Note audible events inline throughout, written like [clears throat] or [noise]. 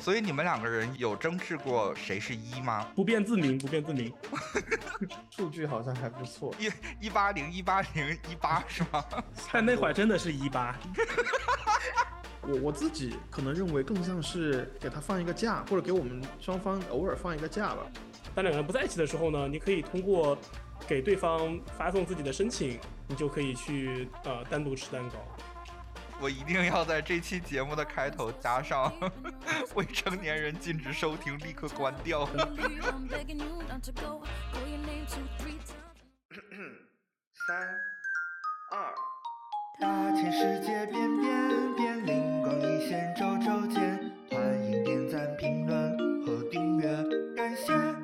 所以你们两个人有争执过谁是一吗？不便自明，不便自明。[laughs] 数据好像还不错，一一八零一八零一八是吗？[laughs] 但那会儿真的是一八。[laughs] 我我自己可能认为更像是给他放一个假，或者给我们双方偶尔放一个假吧。当两个人不在一起的时候呢，你可以通过给对方发送自己的申请，你就可以去呃单独吃蛋糕。我一定要在这期节目的开头加上 [laughs] 未成年人禁止收听，立刻关掉。三二，大千世界变变变，灵光一现周周见，欢迎点赞、评论和订阅，感谢。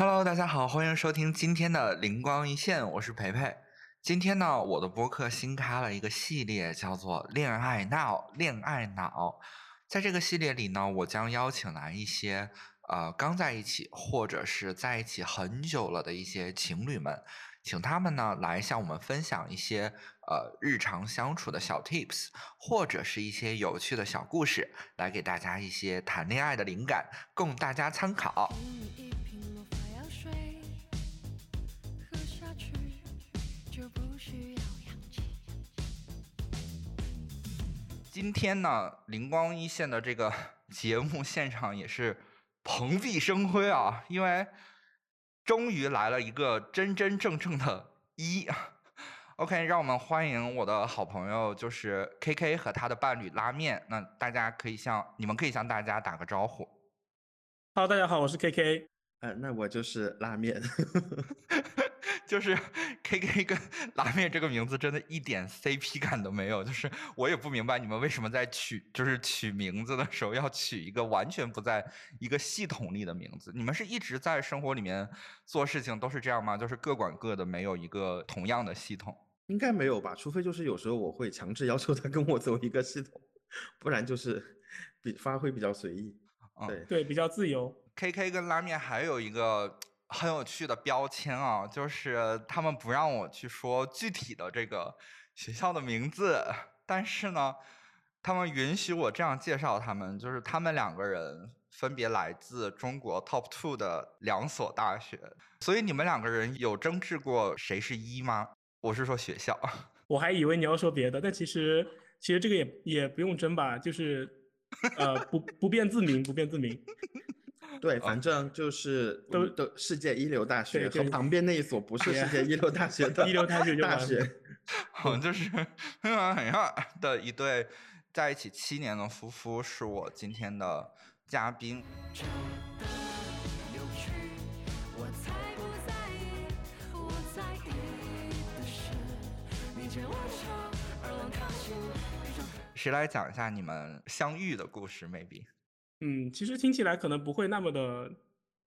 Hello，大家好，欢迎收听今天的灵光一现，我是培培。今天呢，我的播客新开了一个系列，叫做“恋爱闹”，恋爱脑。在这个系列里呢，我将邀请来一些呃刚在一起或者是在一起很久了的一些情侣们，请他们呢来向我们分享一些呃日常相处的小 tips，或者是一些有趣的小故事，来给大家一些谈恋爱的灵感，供大家参考。需要氧气。今天呢，灵光一现的这个节目现场也是蓬荜生辉啊，因为终于来了一个真真正正的一。[laughs] OK，让我们欢迎我的好朋友，就是 KK 和他的伴侣拉面。那大家可以向你们可以向大家打个招呼。Hello，大家好，我是 KK。呃，那我就是拉面。[laughs] [laughs] 就是 K K 跟 [laughs] 拉面这个名字真的一点 CP 感都没有，就是我也不明白你们为什么在取就是取名字的时候要取一个完全不在一个系统里的名字。你们是一直在生活里面做事情都是这样吗？就是各管各的，没有一个同样的系统。应该没有吧？除非就是有时候我会强制要求他跟我走一个系统，不然就是比发挥比较随意。嗯对，对，比较自由。K K 跟拉面还有一个很有趣的标签啊，就是他们不让我去说具体的这个学校的名字，但是呢，他们允许我这样介绍他们，就是他们两个人分别来自中国 Top Two 的两所大学，所以你们两个人有争执过谁是一吗？我是说学校。[laughs] 我还以为你要说别的，但其实其实这个也也不用争吧，就是呃不不便自明，不便自明。对，反正就是都都世界一流大学和旁边那一所不是世界一流大学的 [laughs] 一流大学大学。好，就是 [laughs] 很好很好的一对在一起七年的夫妇，是我今天的嘉宾。丑的有趣，我才不在意，我在意的是你见我丑而冷靠近，一种谁来讲一下你们相遇的故事？maybe 嗯，其实听起来可能不会那么的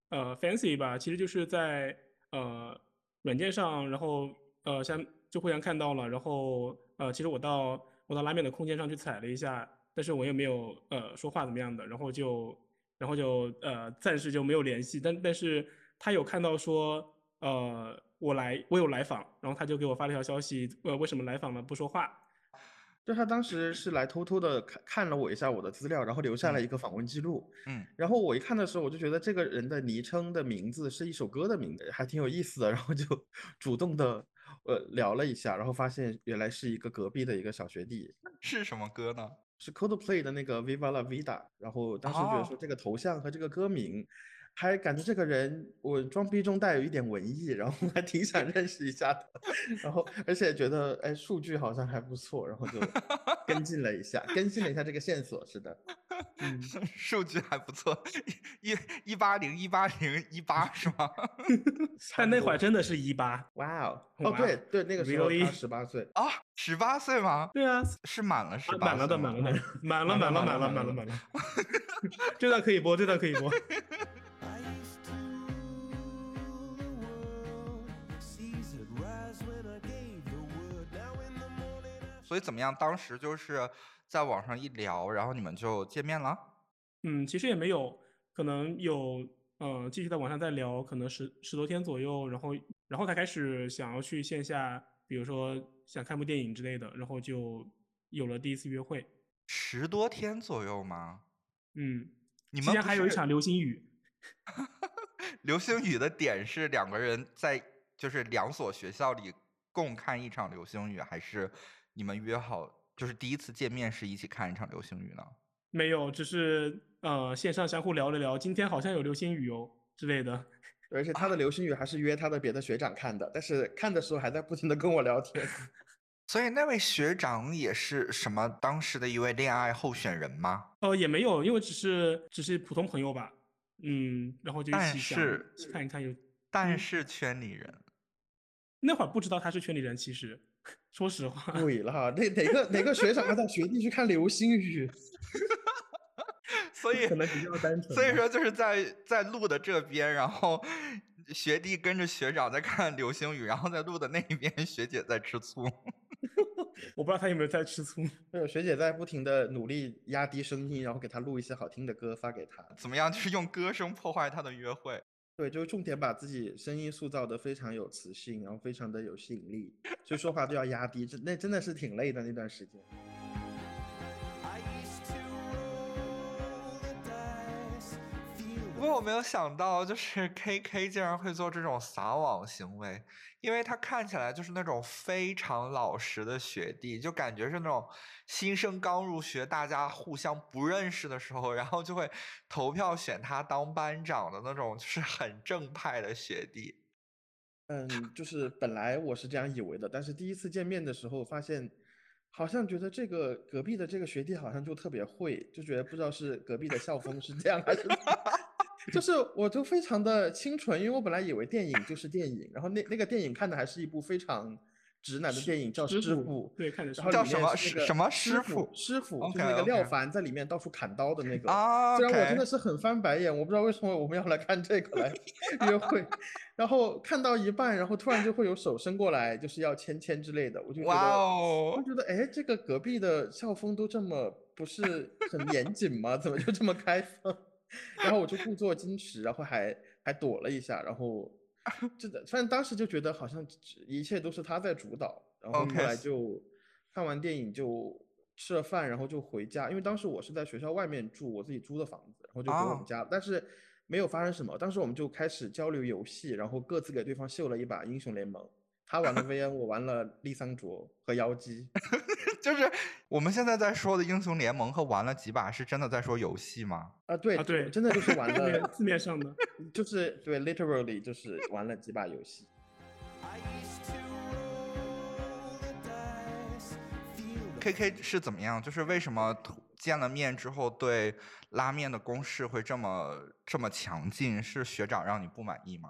呃 fancy 吧，其实就是在呃软件上，然后呃像就互相看到了，然后呃其实我到我到拉面的空间上去踩了一下，但是我也没有呃说话怎么样的，然后就然后就呃暂时就没有联系，但但是他有看到说呃我来我有来访，然后他就给我发了条消息，呃为什么来访了不说话？就他当时是来偷偷的看看了我一下我的资料，然后留下了一个访问记录。嗯，然后我一看的时候，我就觉得这个人的昵称的名字是一首歌的名字，还挺有意思的。然后就 [laughs] 主动的呃聊了一下，然后发现原来是一个隔壁的一个小学弟，[laughs] 是什么歌呢？是 Coldplay 的那个 Viva La Vida。然后当时觉得说哦这个头像和这个歌名，还感觉这个人我装逼中带有一点文艺，然后还挺想认识一下的。[laughs] 然后而且觉得哎数据好像还不错，然后就跟进了一下，更新了一下这个线索。是的，嗯，[laughs] 数据还不错，一一八零一八零一八是吗？[laughs] 但那会儿真的是一八，哇哦，哦对对，那个时候他？十八岁。啊，十八岁吗？对啊，是满了十八、满了的，满了的，满了，满了，满了，满了，满了。这段可以播，这段可以播。所以怎么样？当时就是在网上一聊，然后你们就见面了。嗯，其实也没有，可能有呃继续在网上再聊，可能十十多天左右，然后然后才开始想要去线下，比如说想看部电影之类的，然后就有了第一次约会。十多天左右吗？嗯，你们不期间还有一场流星雨。[laughs] 流星雨的点是两个人在就是两所学校里共看一场流星雨，还是你们约好就是第一次见面是一起看一场流星雨呢？没有，只是呃线上相互聊了聊，今天好像有流星雨哦之类的。[laughs] 而且他的流星雨还是约他的别的学长看的，但是看的时候还在不停的跟我聊天。[laughs] 所以那位学长也是什么当时的一位恋爱候选人吗？呃，也没有，因为只是只是普通朋友吧。嗯，然后就一起想去看一看有。嗯但是圈里人，那会儿不知道他是圈里人，其实 [laughs] 说实话。对了哈，哪哪个哪个学长要带学弟去看流星雨？[laughs] 所以可能比较单纯所以说就是在在路的这边，然后学弟跟着学长在看流星雨，然后在路的那边学姐在吃醋。[laughs] 我不知道他有没有在吃醋。对，有学姐在不停的努力压低声音，然后给他录一些好听的歌发给他。怎么样？就是用歌声破坏他的约会。对，就是重点把自己声音塑造的非常有磁性，然后非常的有吸引力，所以说话都要压低，这那真的是挺累的那段时间。不过我没有想到，就是 K K 竟然会做这种撒网行为，因为他看起来就是那种非常老实的学弟，就感觉是那种新生刚入学，大家互相不认识的时候，然后就会投票选他当班长的那种，就是很正派的学弟。嗯，就是本来我是这样以为的，但是第一次见面的时候发现，好像觉得这个隔壁的这个学弟好像就特别会，就觉得不知道是隔壁的校风是这样还是怎么就是我就非常的清纯，因为我本来以为电影就是电影，然后那那个电影看的还是一部非常直男的电影，叫《师傅师傅》，对看的然后里叫什么那个师什么师师傅师傅就是那个廖凡在里面到处砍刀的那个。啊虽然我真的是很翻白眼，我不知道为什么我们要来看这个来约会，然后看到一半，然后突然就会有手伸过来，就是要牵牵之类的，我就觉得，哇我哦！觉得哎，这个隔壁的校风都这么不是很严谨吗？怎么就这么开放？然后我就故作矜持，然后还还躲了一下，然后 [laughs] 真的，反正当时就觉得好像一切都是他在主导，然后后来就看完电影就吃了饭，然后就回家，因为当时我是在学校外面住我自己租的房子，然后就回我哦们家，但是没有发生什么。当时我们就开始交流游戏，然后各自给对方秀了一把英雄联盟，他玩了 VN，我玩了丽桑卓和妖姬。[laughs] 就是我们现在在说的英雄联盟和玩了几把，是真的在说游戏吗？啊，对啊对真的就是玩了，字面上的。就是对，literally 就是玩了几把游戏。I used to roll the dice, feel the K K 是怎么样？就是为什么见了面之后对拉面的攻势会这么这么强劲？是学长让你不满意吗？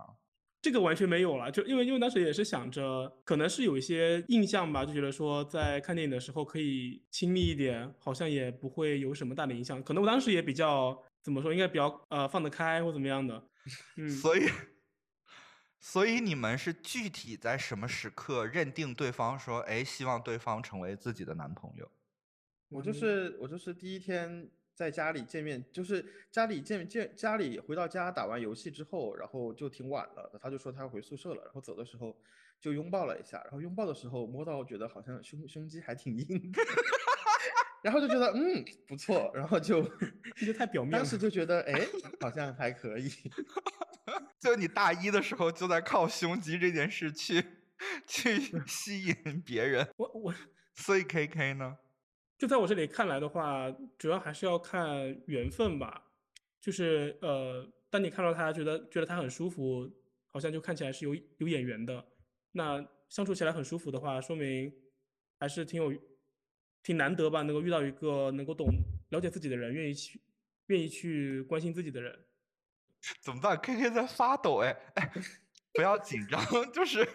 这个完全没有了，就因为因为当时也是想着，可能是有一些印象吧，就觉得说在看电影的时候可以亲密一点，好像也不会有什么大的影响。可能我当时也比较怎么说，应该比较呃放得开或怎么样的。[laughs] 嗯，所以，所以你们是具体在什么时刻认定对方说，哎，希望对方成为自己的男朋友？我就是我就是第一天在家里见面，就是家里见见家里回到家打完游戏之后，然后就挺晚了，他就说他要回宿舍了，然后走的时候就拥抱了一下，然后拥抱的时候摸到觉得好像胸胸肌还挺硬的，[laughs] 然后就觉得嗯不错，然后就 [laughs] 这就太表面了。当时就觉得 [laughs] 哎好像还可以，就你大一的时候就在靠胸肌这件事去去吸引别人，我我所以 K K 呢？就在我这里看来的话，主要还是要看缘分吧。就是呃，当你看到他，觉得觉得他很舒服，好像就看起来是有有眼缘的。那相处起来很舒服的话，说明还是挺有挺难得吧，能够遇到一个能够懂了解自己的人，愿意去愿意去关心自己的人。怎么办？K K 在发抖，哎哎，不要紧张，[laughs] 就是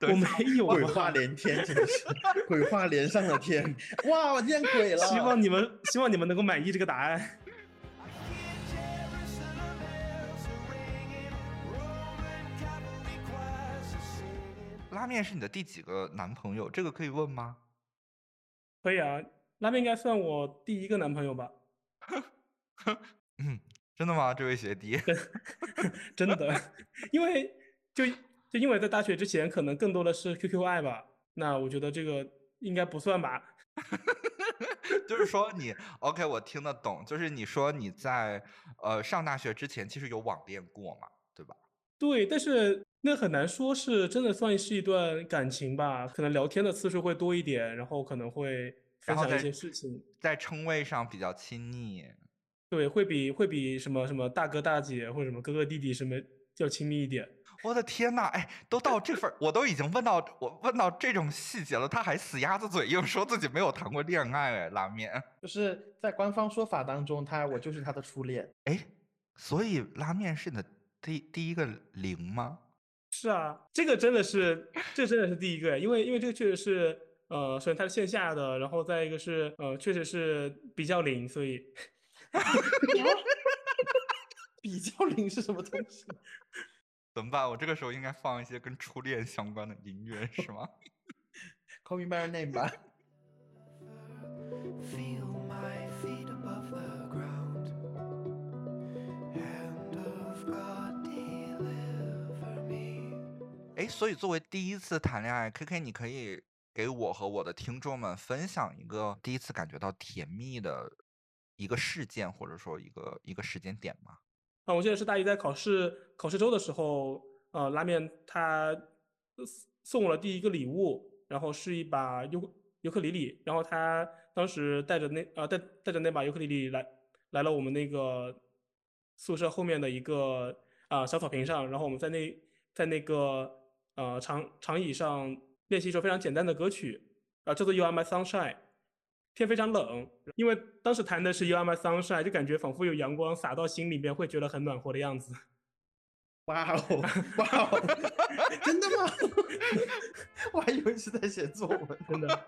我没有鬼话连天，真的是鬼话连上了天，哇我见鬼了！希望你们希望你们能够满意这个答案。[laughs] 拉面是你的第几个男朋友？这个可以问吗？可以啊，拉面应该算我第一个男朋友吧？[laughs] 嗯，真的吗？这位学弟？[laughs] 真的，因为就就因为在大学之前可能更多的是 QQ 爱吧，那我觉得这个应该不算吧。[laughs] 就是说你 OK，我听得懂。就是你说你在呃上大学之前其实有网恋过嘛，对吧？对，但是那很难说是真的算是一段感情吧，可能聊天的次数会多一点，然后可能会分享一些事情。在称谓上比较亲密。对，会比会比什么什么大哥大姐或者什么哥哥弟弟什么要亲密一点。我的天呐，哎，都到这份儿，我都已经问到我问到这种细节了，他还死鸭子嘴硬说自己没有谈过恋爱，哎，拉面。就是在官方说法当中，他我就是他的初恋。哎，所以拉面是你的第第一个零吗？是啊，这个真的是，这真的是第一个，因为因为这个确实是，呃，首先它是线下的，然后再一个是，呃，确实是比较零，所以 [laughs] [laughs] 比较零是什么东西？怎么办？我这个时候应该放一些跟初恋相关的音乐是吗？Call me by your name 吧。Feel my feet above the ground. Hand of God, deliver me. 哎，所以作为第一次谈恋爱，K K，你可以给我和我的听众们分享一个第一次感觉到甜蜜的一个事件，或者说一个一个时间点吗？啊，我记得是大一在考试考试周的时候，呃，拉面他送我了第一个礼物，然后是一把尤尤克里里，然后他当时带着那呃带带着那把尤克里里来来了我们那个宿舍后面的一个啊、小草坪上，然后我们在那在那个呃长长椅上练习一首非常简单的歌曲，啊、叫做《You Are My Sunshine》。天非常冷，因为当时弹的是《You Are My Sunshine》，就感觉仿佛有阳光洒到心里面，会觉得很暖和的样子。[laughs] 哇哦，哇哦，[laughs] 真的吗？[laughs] 我还以为是在写作文。真的，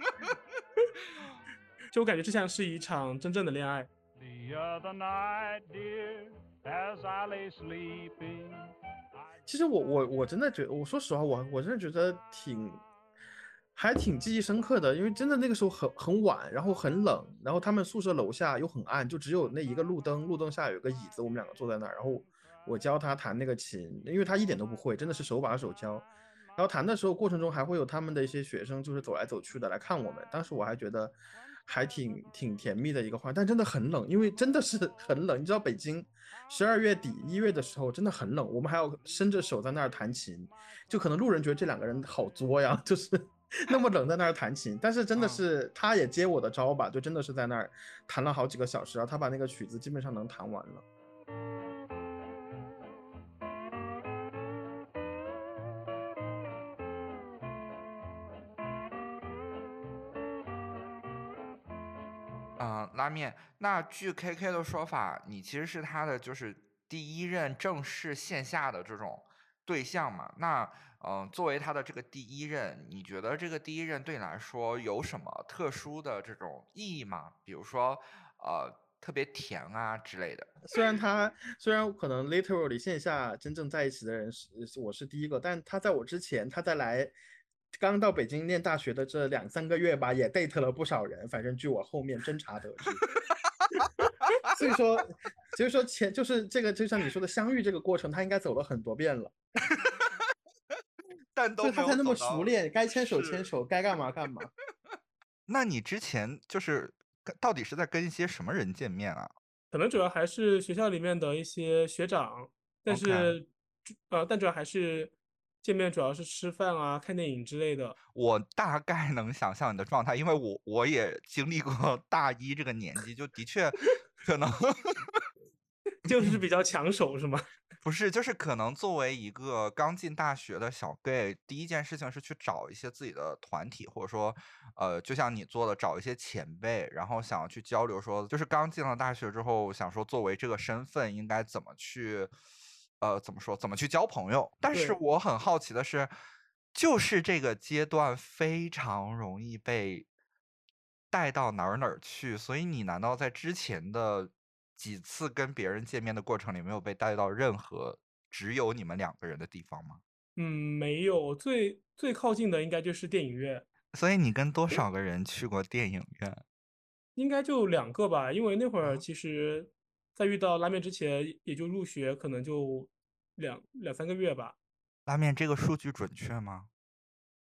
就我感觉这像是一场真正的恋爱。The other night, dear, as I lay sleeping, I 其实我我我真的觉得我说实话，我我真的觉得挺还挺记忆深刻的，因为真的那个时候很很晚，然后很冷，然后他们宿舍楼下又很暗，就只有那一个路灯，路灯下有个椅子，我们两个坐在那儿，然后我教他弹那个琴，因为他一点都不会，真的是手把手教。然后弹的时候过程中还会有他们的一些学生就是走来走去的来看我们，当时我还觉得还挺挺甜蜜的一个话，但真的很冷，因为真的是 [laughs] 很冷。你知道北京十二月底一月的时候真的很冷，我们还要伸着手在那儿弹琴，就可能路人觉得这两个人好作呀，就是 [laughs] 那么冷在那儿弹琴，但是真的嗯是他也接我的招吧，就真的是在那儿弹了好几个小时，然后他把那个曲子基本上能弹完了。嗯，拉面。那据 K K 的说法，你其实是他的就是第一任正式线下的这种对象嘛？那嗯、作为他的这个第一任，你觉得这个第一任对你来说有什么特殊的这种意义吗？比如说呃特别甜啊之类的。虽然他虽然可能 literally 线下真正在一起的人是是我是第一个，但他在我之前，他在来刚到北京念大学的这两三个月吧，也 date 了不少人。反正据我后面侦查得知，所以说所以说前就是这个就像你说的相遇这个过程，他应该走了很多遍了，[laughs] 但都所以他才那么熟练，该牵手牵手，该干嘛干嘛。[laughs] 那你之前就是到底是在跟一些什么人见面啊？可能主要还是学校里面的一些学长，但是主呃，但主要还是见面，主要是吃饭啊、看电影之类的。我大概能想象你的状态，因为我我也经历过大一这个年纪，就的确可能就是比较抢手是吗？[laughs] 不是，就是可能作为一个刚进大学的小 gay，第一件事情是去找一些自己的团体，或者说，呃，就像你做的，找一些前辈，然后想要去交流说，就是刚进了大学之后，想说作为这个身份应该怎么去，呃，怎么说，怎么去交朋友。但是我很好奇的是，就是这个阶段非常容易被带到哪儿哪儿去，所以你难道在之前的几次跟别人见面的过程里，没有被带到任何只有你们两个人的地方吗？嗯，没有，最最靠近的应该就是电影院，所以你跟多少个人去过电影院？应该就两个吧。因为那会儿其实，在遇到拉面之前，也就入学可能就两两三个月吧。拉面这个数据准确吗？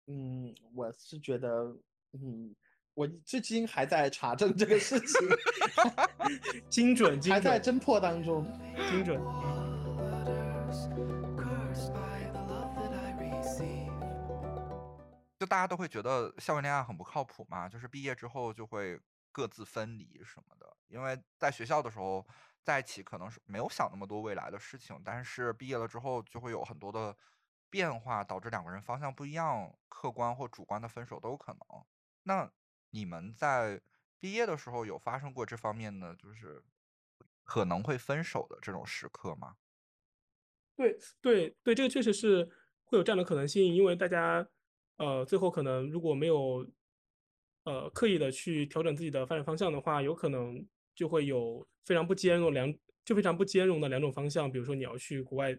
嗯，我是觉得，嗯，我至今还在查证这个事情，[laughs] [laughs] 精准，精还在，侦破当中。精准。就大家都会觉得校园恋爱很不靠谱嘛，就是毕业之后就会各自分离什么的。因为在学校的时候在一起，可能是没有想那么多未来的事情，但是毕业了之后就会有很多的变化，导致两个人方向不一样，客观或主观的分手都有可能。那你们在毕业的时候有发生过这方面的，就是可能会分手的这种时刻吗？对对对，这个确实是会有这样的可能性，因为大家呃最后可能如果没有呃刻意的去调整自己的发展方向的话，有可能就会有非常不兼容两就非常不兼容的两种方向，比如说你要去国外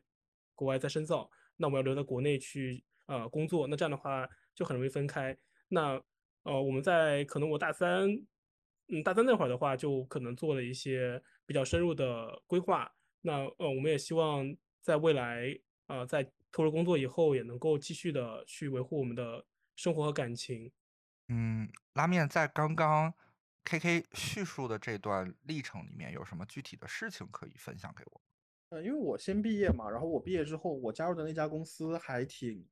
国外再深造，那我要留在国内去呃工作，那这样的话就很容易分开。那呃我们在可能我大三嗯大三那会儿的话，就可能做了一些比较深入的规划。那呃，我们也希望在未来，呃，在投入工作以后，也能够继续的去维护我们的生活和感情。嗯，拉面在刚刚 KK 叙述的这段历程里面，有什么具体的事情可以分享给我？呃，因为我先毕业嘛，然后我毕业之后，我加入的那家公司还挺，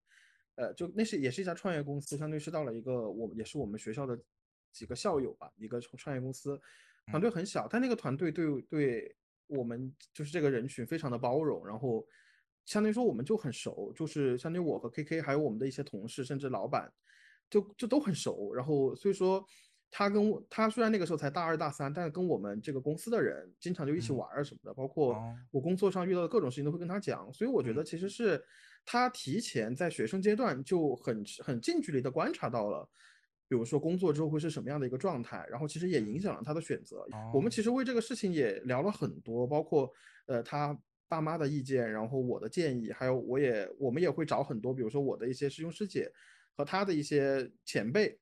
呃，就那是也是一家创业公司，相当于是到了一个我也是我们学校的几个校友吧，一个创创业公司，团队很小，但那个团队对对我们就是这个人群非常的包容，然后相当于说我们就很熟，就是相当于我和 KK 还有我们的一些同事，甚至老板，就就都很熟，然后所以说。他跟我，他虽然那个时候才大二大三，但是跟我们这个公司的人经常就一起嗯玩儿什么的，包括哦。我工作上遇到的各种事情都会跟他讲，所以我觉得嗯。其实是他提前在学生阶段就很很近距离的观察到了，比如说工作之后会是什么样的一个状态，然后其实也影响了他的选择。我们哦其实为这个事情也聊了很多，包括呃他爸妈的意见，然后我的建议，还有我也我们也会找很多，比如说我的一些师兄师姐和他的一些前辈。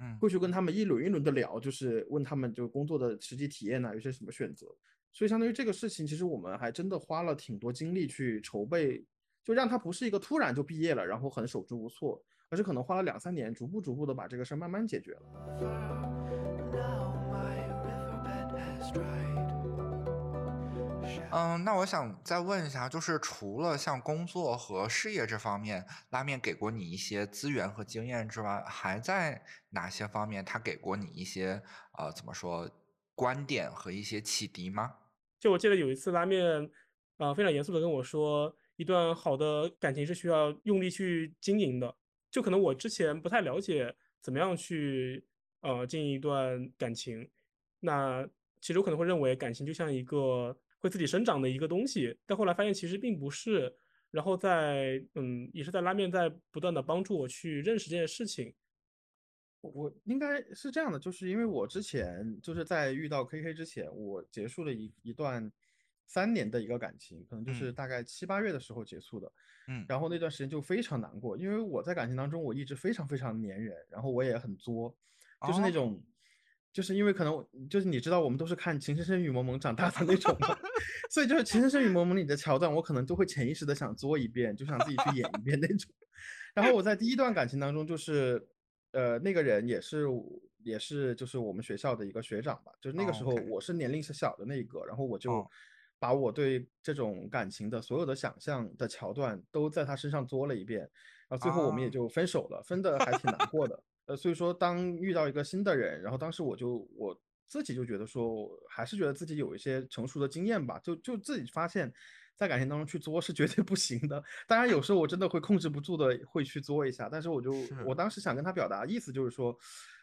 嗯会去跟他们一轮一轮的聊，就是问他们就工作的实际体验呢、有些什么选择。所以相当于这个事情，其实我们还真的花了挺多精力去筹备，就让他不是一个突然就毕业了，然后很手足无措，而是可能花了两三年，逐步逐步的把这个事儿慢慢解决了。嗯，那我想再问一下，就是除了像工作和事业这方面，拉面给过你一些资源和经验之外，还在哪些方面他给过你一些呃怎么说观点和一些启迪吗？就我记得有一次拉面，呃，非常严肃的跟我说，一段好的感情是需要用力去经营的。就可能我之前不太了解怎么样去呃经营一段感情，那其实我可能会认为感情就像一个会自己生长的一个东西，但后来发现其实并不是。然后在嗯，也是在拉面在不断的帮助我去认识这件事情。我应该是这样的，就是因为我之前就是在遇到 KK 之前，我结束了一一段三年的一个感情，可能就是嗯。大概七八月的时候结束的。嗯。然后那段时间就非常难过，因为我在感情当中我一直非常非常粘人，然后我也很作，就是那哦。种，就是因为可能就是你知道我们都是看《情深深雨蒙蒙》长大的那种嘛，[laughs] 所以就是《情深深雨蒙蒙》里的桥段，我可能都会潜意识的想作一遍，就想自己去演一遍那种。然后我在第一段感情当中，就是呃那个人也是也是就是我们学校的一个学长吧，就是那个时候我是年龄是小的那一个，然后我就哦把我对这种感情的所有的想象的桥段都在他身上作了一遍，然后最后我们也啊就分手了，分的还挺难过的。呃，所以说当遇到一个新的人，然后当时我就我自己就觉得说，还是觉得自己有一些成熟的经验吧，就就自己发现，在感情当中去作是绝对不行的。当然有时候我真的会控制不住的会去作一下，但是我就是我当时想跟他表达意思就是说，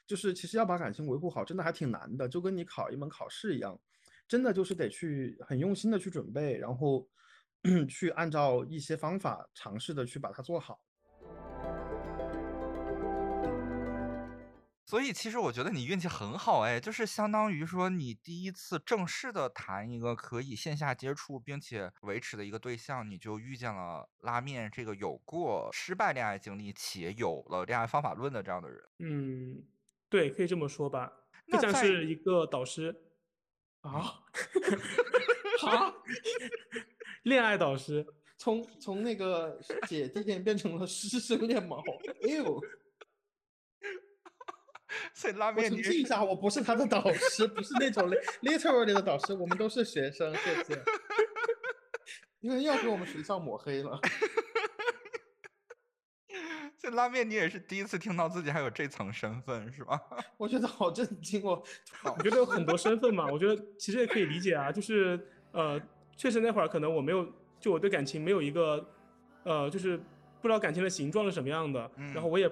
就是其实要把感情维护好，真的还挺难的，就跟你考一门考试一样，真的就是得去很用心的去准备，然后 [clears throat] 去按照一些方法尝试的去把它做好。所以其实我觉得你运气很好哎，就是相当于说你第一次正式的谈一个可以线下接触并且维持的一个对象，你就遇见了拉面这个有过失败恋爱经历且有了恋爱方法论的这样的人。嗯，对，可以这么说吧，那就像是一个导师啊，啊，[laughs] 恋爱导师，从从那个姐弟恋变成了师生恋吗，哎呦！[laughs] 所以拉我面你是澄清一下，我不是他的导师，不是那种 li- literally 的导师，我们都是学生，谢谢。[laughs] 因为要给我们学校抹黑了。这拉面你也是第一次听到自己还有这层身份是吧？[laughs] 我觉得好震惊哦！我觉得有很多身份嘛，我觉得其实也可以理解啊，就是呃，确实那会儿可能我没有，就我对感情没有一个，呃，就是不知道感情的形状是什么样的，然后嗯我也，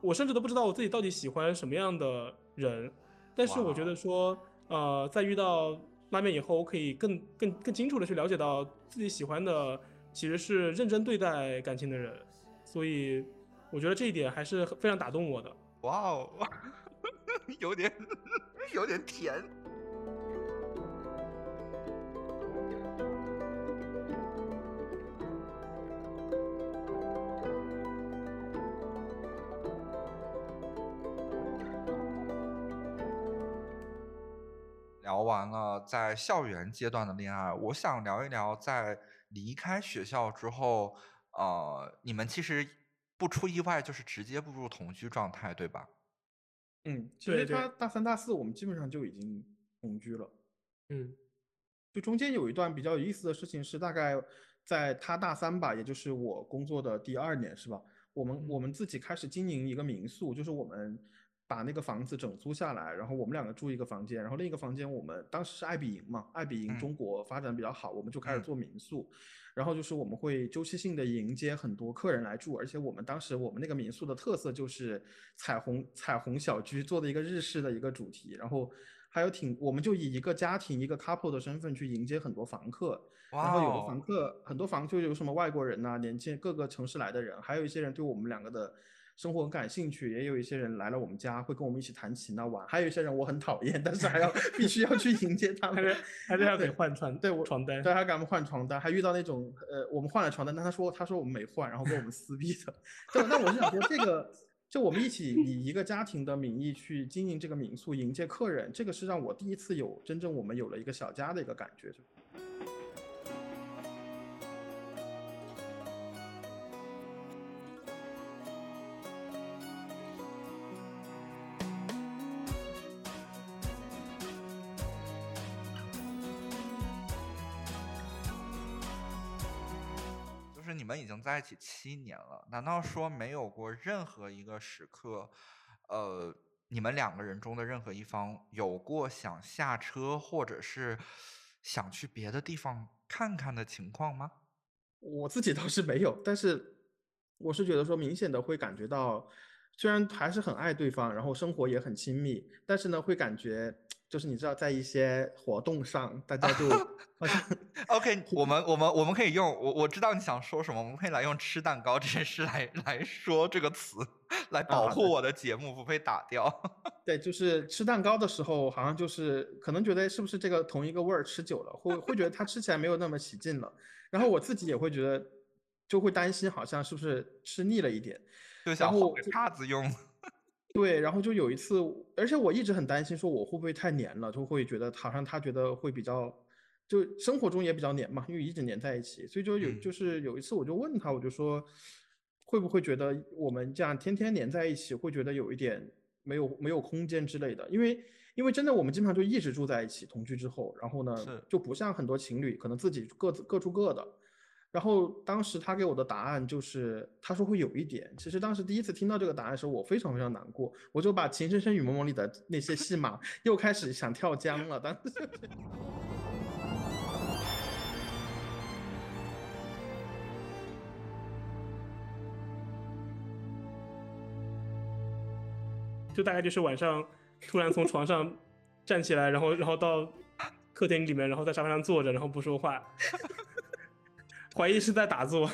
我甚至都不知道我自己到底喜欢什么样的人，但是我觉得说，呃，在遇到拉面以后，我可以更更更清楚的去了解到自己喜欢的其实是认真对待感情的人，所以我觉得这一点还是非常打动我的。哇哦，[laughs] 有点 [laughs] 有点甜。聊完了在校园阶段的恋爱，我想聊一聊在离开学校之后，呃，你们其实不出意外就是直接步入同居状态，对吧？嗯，其实他大三、大四我们基本上就已经同居了。嗯就中间有一段比较有意思的事情是，大概在他大三吧，也就是我工作的第二年，是吧？我们我们自己开始经营一个民宿，就是我们把那个房子整租下来，然后我们两个住一个房间，然后另一个房间我们当时是爱彼迎嘛，爱彼迎嗯。中国发展比较好，我们就开始嗯。做民宿，然后就是我们会周期性的迎接很多客人来住，而且我们当时我们那个民宿的特色就是彩虹彩虹小居做的一个日式的一个主题，然后还有挺我们就以一个家庭一个 couple 的身份去迎接很多房客，然后有的房客很多房就有什么外国人呐、年轻各个城市来的人，还有一些人对我们两个的生活很感兴趣，也有一些人来了我们家会跟我们一起弹琴啊玩，还有一些人我很讨厌，但是还要必须要去迎接他们还是，要给对换床对我床单。对，还给他们换床单，还遇到那种呃，我们换了床单，但他说他说我们没换，然后跟我们撕逼的。对，那我是想说这个，就我们一起以一个家庭的名义去经营这个民宿，迎接客人，这个是让我第一次有真正我们有了一个小家的一个感觉。们已经在一起七年了，难道说没有过任何一个时刻，呃，你们两个人中的任何一方有过想下车，或者是想去别的地方看看的情况吗？我自己倒是没有，但是我是觉得说明显的会感觉到，虽然还是很爱对方，然后生活也很亲密，但是呢会感觉就是你知道在一些活动上，大家就好像 [laughs] OK，我们我们我们可以用我我知道你想说什么，我们可以来用吃蛋糕这件事来来说这个词，来保护我的节目不被打掉。[laughs] 对，就是吃蛋糕的时候，好像就是可能觉得是不是这个同一个味儿吃久了，会会觉得它吃起来没有那么起劲了。然后我自己也会觉得，就会担心好像是不是吃腻了一点。就想换个叉子用。[laughs] 对，然后就有一次，而且我一直很担心说我会不会太黏了，就会觉得好像他觉得会比较，就生活中也比较黏嘛，因为一直黏在一起，所以就有嗯就是有一次我就问他，我就说会不会觉得我们这样天天黏在一起，会觉得有一点没有没有空间之类的，因为因为真的我们经常就一直住在一起，同居之后，然后呢就不像很多情侣可能自己各自各住各的。然后当时他给我的答案就是，他说会有一点。其实当时第一次听到这个答案的时候，我非常非常难过，我就把《情深深雨蒙蒙》里的那些戏码 [laughs] 又开始想跳江了。当时就大概就是晚上突然从床上站起来，然后然后到客厅里面，然后在沙发上坐着，然后不说话，[laughs] 怀疑是在打坐。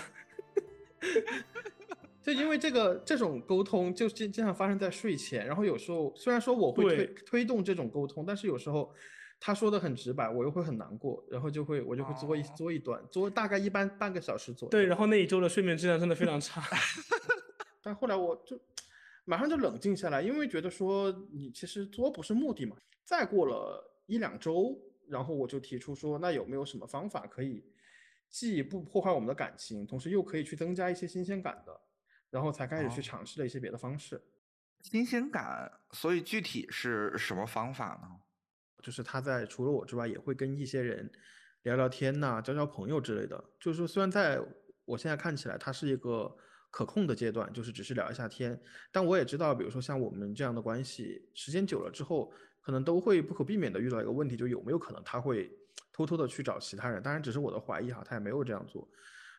[laughs] 就因为这个这种沟通，就经经常发生在睡前，然后有时候虽然说我会推推动这种沟通，但是有时候他说的很直白，我又会很难过，然后就会我就会作一哦作一段，作大概一般半个小时左右。对，然后那一周的睡眠质量真的非常差。[laughs] 但后来我就马上就冷静下来，因为觉得说你其实作不是目的嘛。再过了一两周，然后我就提出说，那有没有什么方法可以既不破坏我们的感情，同时又可以去增加一些新鲜感的？然后才开始去哦尝试了一些别的方式。新鲜感，所以具体是什么方法呢？就是他在除了我之外，也会跟一些人聊聊天呐、交交朋友之类的。就是说，虽然在我现在看起来，他是一个可控的阶段，就是只是聊一下天，但我也知道，比如说像我们这样的关系，时间久了之后，可能都会不可避免的遇到一个问题，就有没有可能他会偷偷的去找其他人？当然，只是我的怀疑哈，他也没有这样做。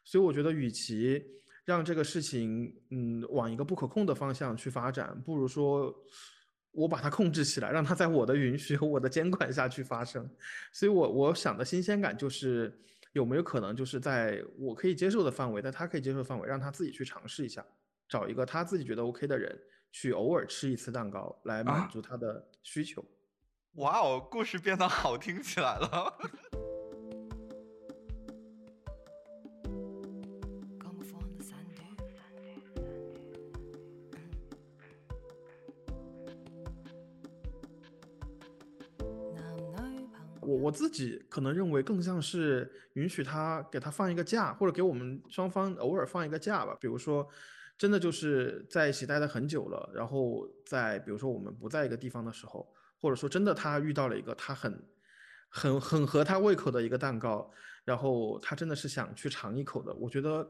所以我觉得，与其让这个事情，嗯，往一个不可控的方向去发展，不如说，我把它控制起来，让它在我的允许和我的监管下去发生。所以我我想的新鲜感就是，有没有可能就是在我可以接受的范围，在他可以接受的范围，让他自己去尝试一下，找一个他自己觉得 OK 的人，去偶尔吃一次蛋糕，来满啊足他的需求。哇哦，故事变得好听起来了。自己可能认为更像是允许他给他放一个假，或者给我们双方偶尔放一个假吧。比如说，真的就是在一起待了很久了，然后在比如说我们不在一个地方的时候，或者说真的他遇到了一个他很很很合他胃口的一个蛋糕，然后他真的是想去尝一口的。我觉得，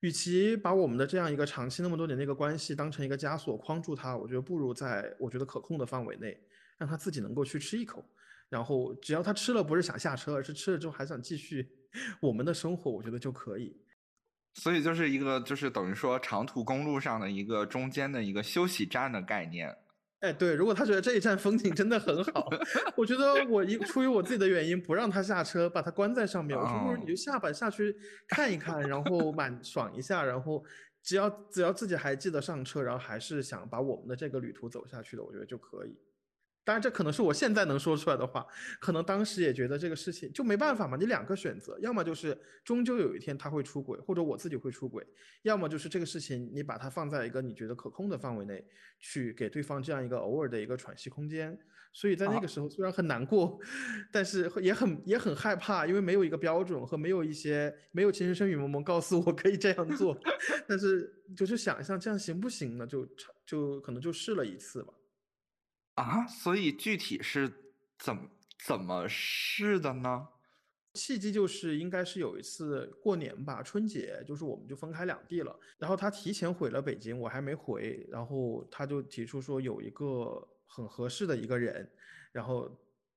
与其把我们的这样一个长期那么多年的一个关系当成一个枷锁框住他，我觉得不如在我觉得可控的范围内，让他自己能够去吃一口。然后只要他吃了不是想下车，而是吃了之后还想继续 [laughs] 我们的生活，我觉得就可以。所以就是一个，就是等于说长途公路上的一个中间的一个休息站的概念。哎，对，如果他觉得这一站风景真的很好，[laughs] 我觉得我一出于我自己的原因不让他下车，把他关在上面，我说不如你就下吧，下去看一看，然后满 [laughs] 爽一下，然后只要只要自己还记得上车，然后还是想把我们的这个旅途走下去的，我觉得就可以。当然，这可能是我现在能说出来的话，可能当时也觉得这个事情就没办法嘛。你两个选择，要么就是终究有一天他会出轨，或者我自己会出轨；要么就是这个事情你把它放在一个你觉得可控的范围内，去给对方这样一个偶尔的一个喘息空间。所以在那个时候虽然很难过，但是也很也很害怕，因为没有一个标准和没有一些没有情深深雨蒙蒙告诉我可以这样做，[laughs] 但是就是想一想这样行不行呢？就就可能就试了一次吧。啊，所以具体是怎么怎么试的呢？契机就是应该是有一次过年吧，春节，就是我们就分开两地了。然后他提前回了北京，我还没回，然后他就提出说有一个很合适的一个人，然后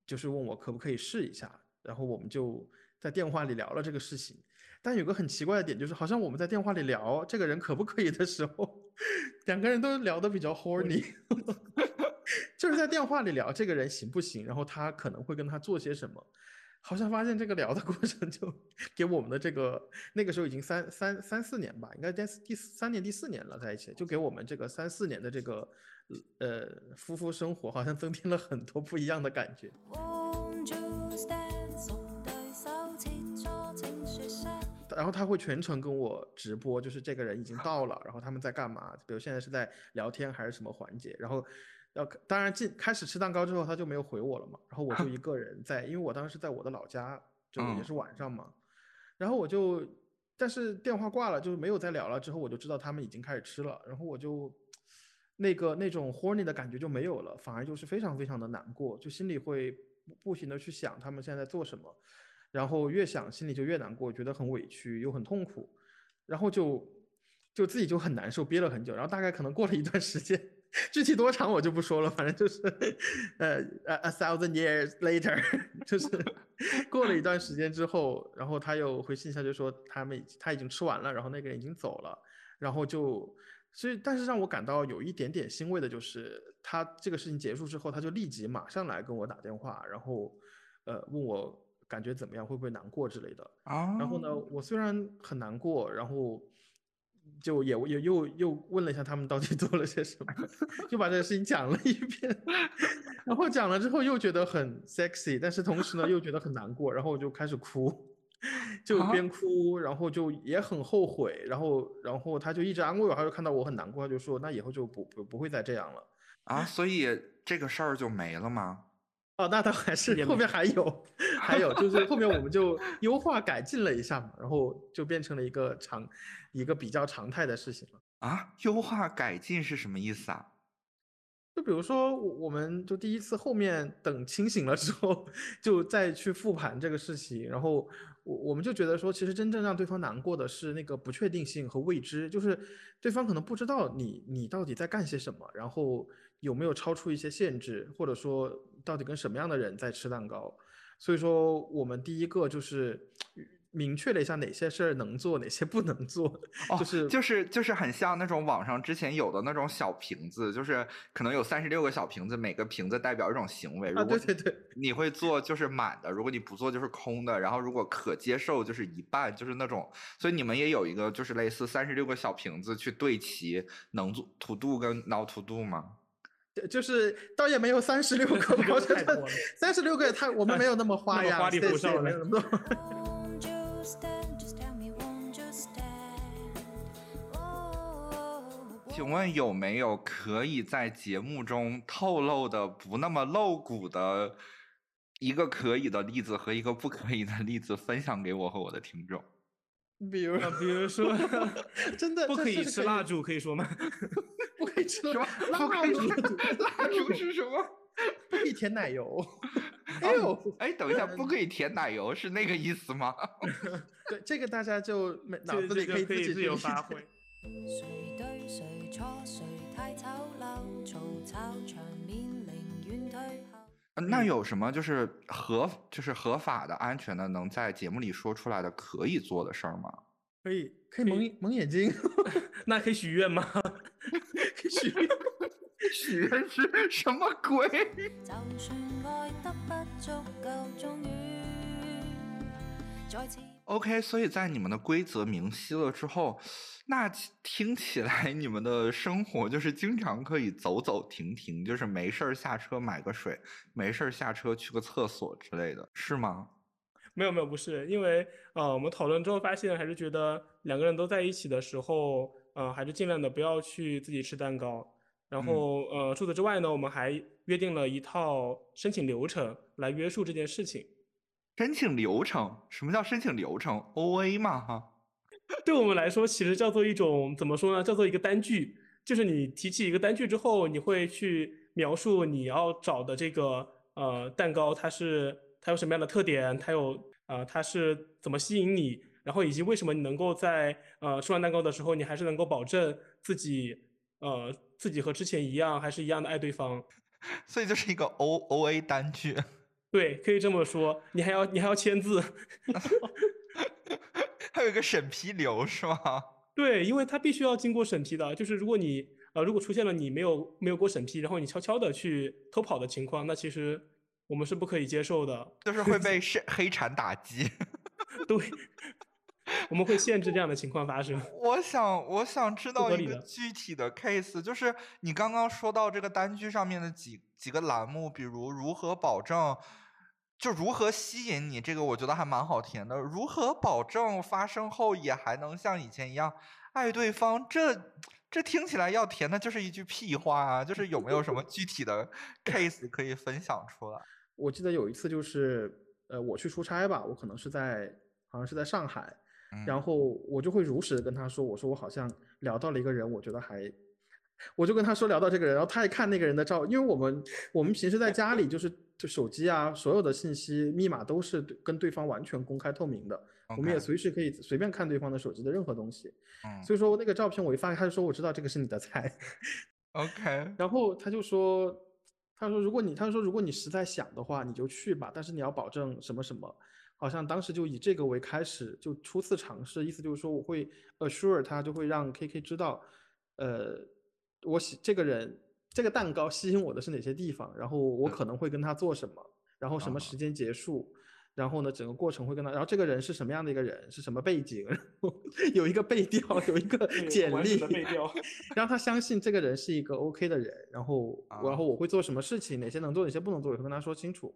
就是问我可不可以试一下。然后我们就在电话里聊了这个事情。但有个很奇怪的点，就是好像我们在电话里聊这个人可不可以的时候，[laughs] 两个人都聊得比较 horny。[laughs] 就是在电话里聊这个人行不行，然后他可能会跟他做些什么，好像发现这个聊的过程就给我们的这个那个时候已经三三三四年吧，应该第第三年第四年了在一起，就给我们这个三四年的这个呃夫妇生活好像增添了很多不一样的感觉。然后他会全程跟我直播，就是这个人已经到了，然后他们在干嘛，比如现在是在聊天还是什么环节，然后。要当然进开始吃蛋糕之后，他就没有回我了嘛，然后我就一个人在，因为我当时在我的老家，就也是晚上嘛，然后我就，但是电话挂了，就是没有再聊了。之后我就知道他们已经开始吃了，然后我就那个那种 horny 的感觉就没有了，反而就是非常非常的难过，就心里会不停的去想他们现在在做什么，然后越想心里就越难过，觉得很委屈又很痛苦，然后就就自己就很难受，憋了很久，然后大概可能过了一段时间。具体多长我就不说了，反正就是，呃，a thousand years later，[laughs] 就是 [laughs] 过了一段时间之后，然后他又回信息就说他们他已经吃完了，然后那个人已经走了，然后就，所以但是让我感到有一点点欣慰的就是，他这个事情结束之后，他就立即马上来跟我打电话，然后，呃，问我感觉怎么样，会不会难过之类的。啊，然后呢，我虽然很难过，然后。就也也又又问了一下他们到底 [laughs] 做了些什么，就把这个事情讲了一遍，[laughs] 然后讲了之后又觉得很 sexy，但是同时呢又觉得很难过，然后我就开始哭，[laughs] 就啊边哭，然后就也很后悔，然后然后他就一直安慰我，他就看到我很难过，他就说那以后就不不不会再这样了。啊，所以这个事儿就没了吗？哦，那倒还是后面还有，还有就是 [laughs] 后面我们就优化改进了一下嘛，然后就变成了一个常一个比较常态的事情了。啊，优化改进是什么意思啊？就比如说，我我们就第一次后面等清醒了之后，[laughs] 就再去复盘这个事情，然后我我们就觉得说，其实真正让对方难过的是那个不确定性和未知，就是对方可能不知道你你到底在干些什么，然后有没有超出一些限制，或者说到底跟什么样的人在吃蛋糕。所以说，我们第一个就是明确了一下哪些事儿能做，哪些不能做，哦，就是就是就是很像那种网上之前有的那种小瓶子，就是可能有三十六个小瓶子，每个瓶子代表一种行为。啊，如果对对对。你会做就是满的，如果你不做就是空的，然后如果可接受就是一半，就是那种。所以你们也有一个就是类似三十六个小瓶子去对齐能做 to do 跟 not to do 吗？就就是倒也没有三十六个三十六个也太，我们没有那么花 [laughs] 呀，花里胡哨的? [laughs] Oh, 请问有没有可以在节目中透露的不那么露骨的一个可以的例子和一个不可以的例子分享给我和我的听众？比如啊，比如说 [laughs] 真的不可以吃蜡烛，可以说吗？什么？蜡不可以烛，蜡烛是什么？不可以舔奶油。[laughs] 哎呦，哎，等一下，不可以填奶油是那个意思吗？[laughs] 对这个大家就没脑子里可以自由发挥。[laughs] 谁对谁错，谁太醜陋，嘈吵场面寧願退後。呃那有什么就是合就是合法的、安全的，能在节目里说出来的可以做的事儿吗？可以可以蒙蒙眼睛，那可以許願嗎？可以许愿。許願是什么鬼？就算愛得不足夠，終於再次。OK，所以在你们的规则明晰了之后，那听起来你们的生活就是经常可以走走停停，就是没事儿下车买个水，没事儿下车去个厕所之类的，是吗？没有没有，不是，因为呃，我们讨论之后发现，还是觉得两个人都在一起的时候，呃，还是尽量的不要去自己吃蛋糕。然后呃，除此之外呢，我们还约定了一套申请流程来约束这件事情。申请流程？什么叫申请流程？OA 嘛哈？[laughs] 对我们来说，其实叫做一种怎么说呢？叫做一个单据，就是你提起一个单据之后，你会去描述你要找的这个呃蛋糕，它是它有什么样的特点，它有呃它是怎么吸引你，然后以及为什么你能够在呃吃完蛋糕的时候，你还是能够保证自己呃自己和之前一样，还是一样的爱对方。[laughs] 所以就是一个 O OA 单据。[laughs] 对，可以这么说。你还要你还要签字。[laughs] 还有一个审批流是吗？对，因为它必须要经过审批的。就是如果你呃如果出现了你没有没有过审批，然后你悄悄的去偷跑的情况，那其实我们是不可以接受的。就是会被是黑产打擊。對，我们会限制这样的情况发生。我想，我想知道一個合理的具体的 case，就是你刚刚说到这个单据上面的几几个栏目，比如如何保证，就如何吸引你，这个我觉得还蛮好填的。如何保证发生后也还能像以前一样爱对方？这这听起来要填的就是一句屁话啊！就是有没有什么具体的 [laughs] case 可以分享出来？我记得有一次就是，呃，我去出差吧，我可能是在，好像是在上海，然后我就会如实的跟他说，我说我好像聊到了一个人，我觉得还，我就跟他说聊到这个人，然后他一看那个人的照，因为我们我们平时在家里就是就手机啊，所有的信息密码都是跟对方完全公开透明的，我们也随时可以随便看对方的手机的任何东西，嗯所以说那个照片我一發給他就说我知道这个是你的菜。，OK，[laughs] 然后他就说，他说如果你他说如果你实在想的话，你就去吧，但是你要保证什么什麼。好像当时就以这个为开始，就初次尝试，意思就是说我会 assure 他，就会让 KK 知道，呃，我喜这个人这个蛋糕吸引我的是哪些地方，然后我可能会跟他做什么，然后什么时间结束，然后呢，整个过程会跟他，然后这个人是什么样的一个人，是什么背景，然后 [laughs] 有一个背调，有一个简历的背调，[laughs] 让他相信这个人是一个 OK 的人，然后我然啊后我会做什么事情，哪些能做，哪些不能做，也会跟他说清楚。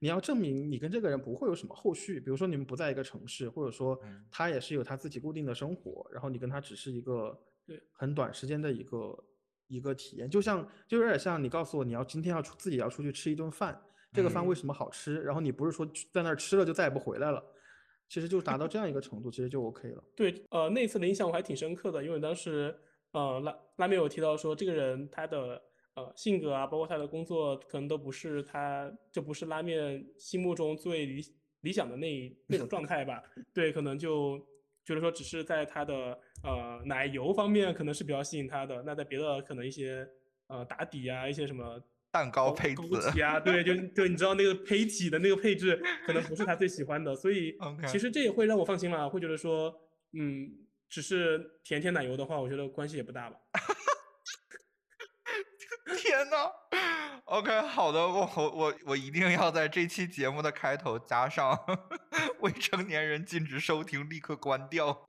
你要证明你跟这个人不会有什么后续，比如说你们不在一个城市，或者说嗯。他也是有他自己固定的生活，然后你跟他只是一个对。很短时间的一个一个体验，就像就有点像你告诉我你要今天要出自己要出去吃一顿饭，这个饭为嗯。什么好吃，然后你不是说去在那儿吃了就再也不回来了，其实就达到这样一个程度，其实就 OK 了。[laughs] 对，呃，那次的印象我还挺深刻的，因为当时呃拉拉面有提到说，这个人他的呃性格啊，包括他的工作，可能都不是他就不是拉面心目中最理理想的那那种状态吧。[laughs] 对，可能就觉得说，只是在他的呃奶油方面可能是比较吸引他的，那在别的可能一些呃打底啊，一些什么。蛋糕配子枸杞啊，对，就对，你知道那个胚体的那个配置，可能不是他最喜欢的，所以 [laughs] 其实这也会让我放心了，会觉得说，嗯，只是甜甜奶油的话，我觉得关系也不大吧。[laughs] 天呐 o k 好的，我我我我一定要在这期节目的开头加上 [laughs] 未成年人禁止收听，立刻关掉。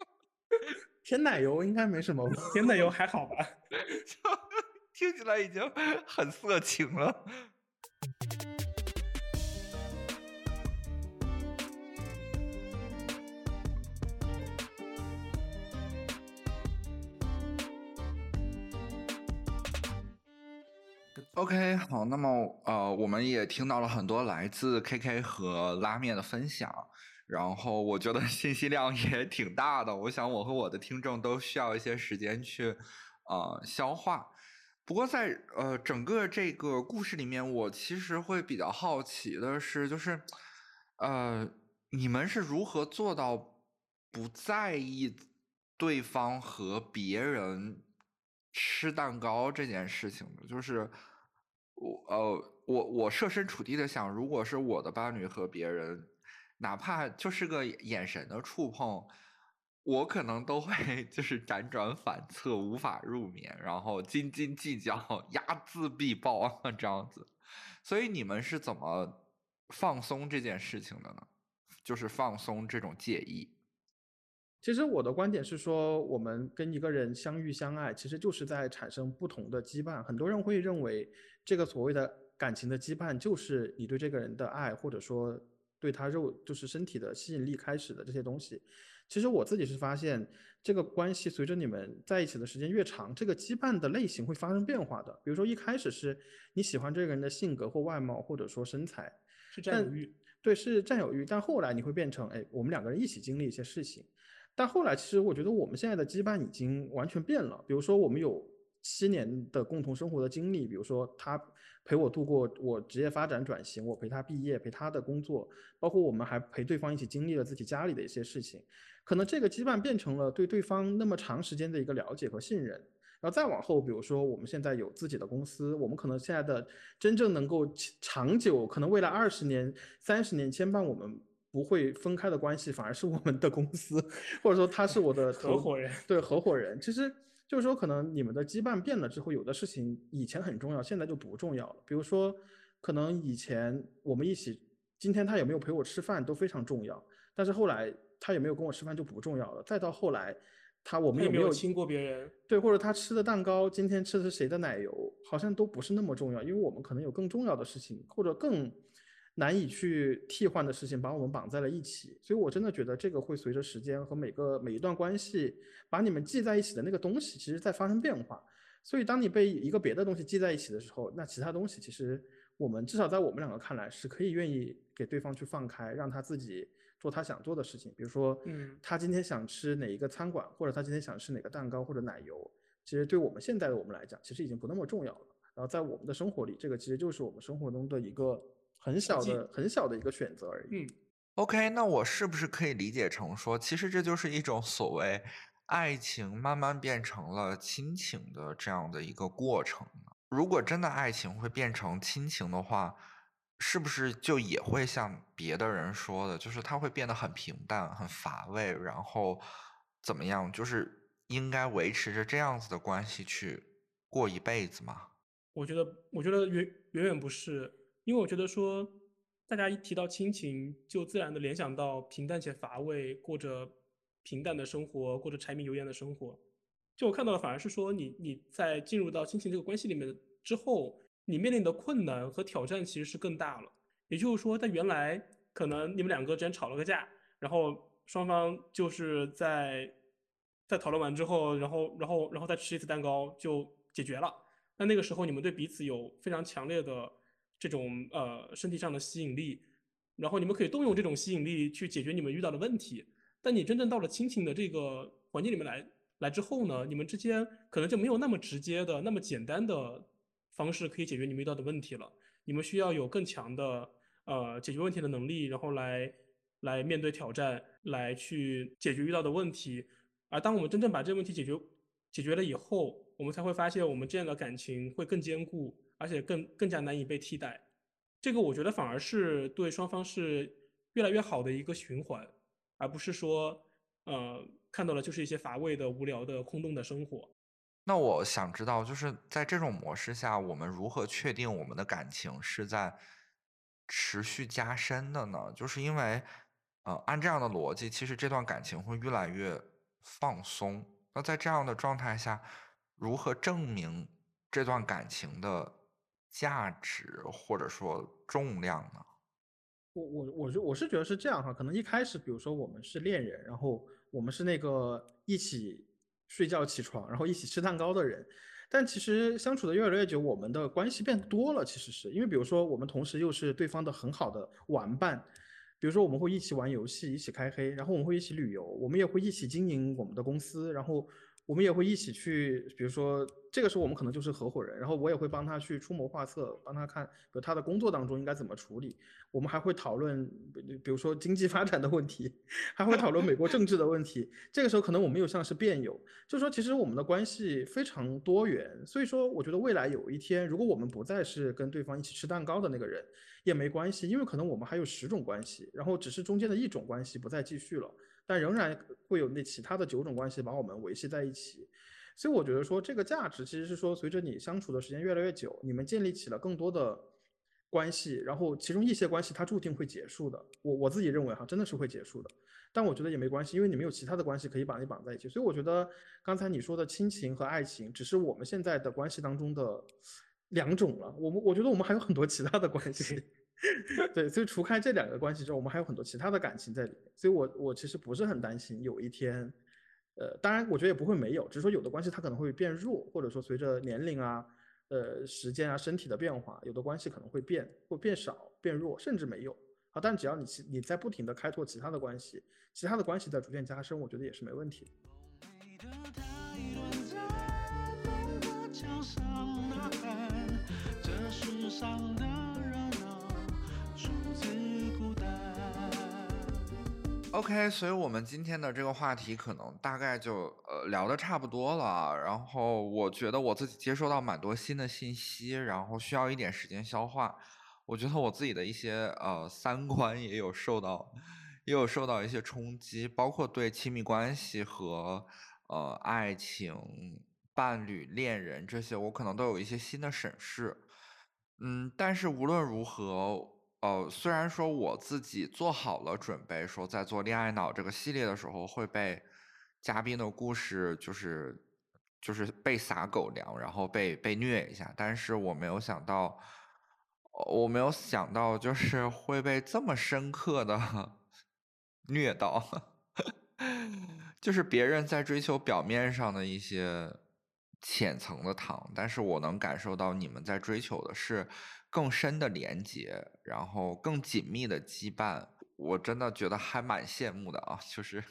甜奶油应该没什么吧。甜奶油还好吧？[laughs] 听起来已经很色情了。OK，好，那么呃，我们也听到了很多来自 KK 和拉面的分享，然后我觉得 [laughs] 信息量也挺大的，我想我和我的听众都需要一些时间去呃消化。不过在呃整个这个故事里面，我其实会比较好奇的是，就是呃你们是如何做到不在意对方和别人吃蛋糕这件事情的？就是我呃我我设身处地的想，如果是我的伴侣和别人，哪怕就是个眼神的触碰。我可能都会 [laughs] 就是辗转反侧，无法入眠，然后斤斤计较，睚眦必报，这样子。所以你们是怎么放松这件事情的呢？就是放松这种介意。其实我的观点是说，我们跟一个人相遇相爱，其实就是在产生不同的羁绊。很多人会认为，这个所谓的感情的羁绊，就是你对这个人的爱，或者说对他肉就是身体的吸引力开始的这些东西。其实我自己是发现，这个关系随着你们在一起的时间越长，这个羁绊的类型会发生变化的。比如说一开始是你喜欢这个人的性格或外貌，或者说身材，是占有欲。对，是占有欲。但后来你会变成，哎，我们两个人一起经历一些事情。但后来其实我觉得我们现在的羁绊已经完全变了。比如说我们有七年的共同生活的经历，比如说他陪我度过我职业发展转型，我陪他毕业，陪他的工作，包括我们还陪对方一起经历了自己家里的一些事情。可能这个羁绊变成了对对方那么长时间的一个了解和信任。然后再往后，比如说我们现在有自己的公司，我们可能现在的真正能够长久，可能未来二十年、三十年牵绊我们不会分开的关系，反而是我们的公司，或者说他是我的合伙人。对合伙人。其实就是说，可能你们的羁绊变了之后，有的事情以前很重要，现在就不重要了。比如说，可能以前我们一起，今天他有没有陪我吃饭都非常重要，但是后来他有没有跟我吃饭就不重要了。再到后来，他我们有没有亲过别人？对，或者他吃的蛋糕，今天吃的是谁的奶油，好像都不是那么重要，因为我们可能有更重要的事情，或者更难以去替换的事情把我们绑在了一起。所以我真的觉得这个会随着时间和每个每一段关系把你们系在一起的那个东西，其实在发生变化。所以当你被一个别的东西系在一起的时候，那其他东西其实我们至少在我们两个看来是可以愿意给对方去放开，让他自己做他想做的事情。比如说，嗯他今天想吃哪一个餐馆，或者他今天想吃哪个蛋糕或者奶油，其实对我们现在的我们来讲，其实已经不那么重要了。然后在我们的生活里，这个其实就是我们生活中的一个很小的、很小的一个选择而已。嗯，OK，那我是不是可以理解成说，其实这就是一种所谓爱情慢慢变成了亲情的这样的一个过程呢？如果真的爱情会变成亲情的话，是不是就也会像别的人说的，就是它会变得很平淡、很乏味，然后怎么样？就是应该维持着这样子的关系去过一辈子吗？我觉得，我觉得远远远不是，因为我觉得说，大家一提到亲情，就自然的联想到平淡且乏味，过着平淡的生活，过着柴米油盐的生活。就我看到的，反而是说你你在进入到亲情这个关系里面之后，你面临的困难和挑战其实是更大了。也就是说，在原来可能你们两个之间吵了个架，然后双方就是在在讨论完之后，然后然后然后再吃一次蛋糕就解决了。那那个时候你们对彼此有非常强烈的这种呃身体上的吸引力，然后你们可以动用这种吸引力去解决你们遇到的问题。但你真正到了亲情的这个环境里面来来之后呢，你们之间可能就没有那么直接的、那么简单的方式可以解决你们遇到的问题了。你们需要有更强的呃解决问题的能力，然后来来面对挑战，来去解决遇到的问题。而当我们真正把这个问题解决解决了以后，我们才会发现我们这样的感情会更坚固，而且更更加难以被替代。这个我觉得反而是对双方是越来越好的一个循环，而不是说呃看到了就是一些乏味的、无聊的、空洞的生活。那我想知道，就是在这种模式下，我们如何确定我们的感情是在持续加深的呢？就是因为，呃，按这样的逻辑，其实这段感情会越来越放松。那在这样的状态下，如何证明这段感情的价值或者说重量呢？我我我是我是觉得是这样哈，可能一开始，比如说我们是恋人，然后我们是那个一起睡觉起床，然后一起吃蛋糕的人，但其实相处的越来越久，我们的关系变多了，其实是因为比如说我们同时又是对方的很好的玩伴，比如说我们会一起玩游戏，一起开黑，然后我们会一起旅游，我们也会一起经营我们的公司，然后我们也会一起去，比如说这个时候我们可能就是合伙人，然后我也会帮他去出谋划策，帮他看，比如他的工作当中应该怎么处理。我们还会讨论，比如说经济发展的问题，[laughs] 还会讨论美国政治的问题。这个时候可能我们又像是辩友，就是说其实我们的关系非常多元。所以说，我觉得未来有一天，如果我们不再是跟对方一起吃蛋糕的那个人，也没关系，因为可能我们还有十种关系，然后只是中间的一种关系不再继续了，但仍然会有那其他的九种关系把我们维系在一起。所以我觉得说这个价值其实是说，随着你相处的时间越来越久，你们建立起了更多的关系，然后其中一些关系它注定会结束的。我我自己认为哈，真的是会结束的。但我觉得也没关系，因为你们有其他的关系可以把你绑在一起。所以我觉得刚才你说的亲情和爱情，只是我们现在的关系当中的两种了。我们我觉得我们还有很多其他的关系。[laughs] 对，所以除开这两个关系之后，我们还有很多其他的感情在里面。所以我我其实不是很担心有一天。呃，当然，我觉得也不会没有，只是说有的关系它可能会变弱，或者说随着年龄啊、呃时间啊、身体的变化，有的关系可能会变，会变少、变弱，甚至没有啊。但只要你其你在不停的开拓其他的关系，其他的关系在逐渐加深，我觉得也是没问题的。美得太短暂，难过桥上呐喊，这世上的出自孤单。OK，所以我们今天的这个话题可能大概就呃聊的差不多了。然后我觉得我自己接收到蛮多新的信息，然后需要一点时间消化。我觉得我自己的一些呃三观也有受到，也有受到一些冲击，包括对亲密关系和呃爱情、伴侣、恋人这些，我可能都有一些新的审视。嗯，但是无论如何，呃，虽然说我自己做好了准备，说在做恋爱脑这个系列的时候会被嘉宾的故事就是就是被撒狗粮，然后被被虐一下，但是我没有想到，我没有想到就是会被这么深刻的 [laughs] 虐到，[laughs] 就是别人在追求表面上的一些浅层的糖，但是我能感受到你们在追求的是更深的连接，然后更紧密的羁绊。我真的觉得还蛮羡慕的啊，就是。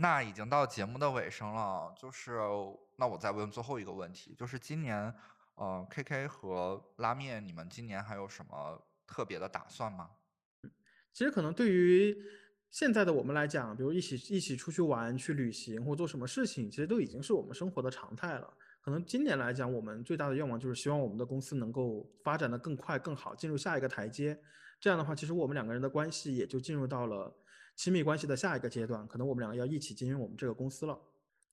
那已经到节目的尾声了，就是那我再问最后一个问题，就是今年，呃，K K 和拉面，你们今年还有什么特别的打算吗？其实可能对于现在的我们来讲，比如一起一起出去玩、去旅行或做什么事情，其实都已经是我们生活的常态了。可能今年来讲，我们最大的愿望就是希望我们的公司能够发展的更快更好，进入下一个台阶。这样的话，其实我们两个人的关系也就进入到了亲密关系的下一个阶段，可能我们两个要一起经营我们这个公司了。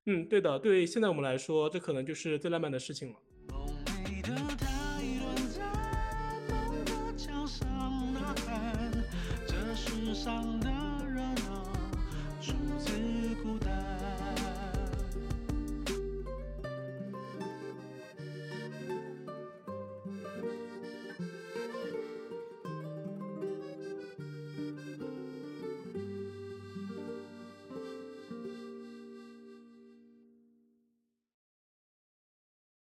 嗯，对的，对现在我们来说，这可能就是最浪漫的事情了。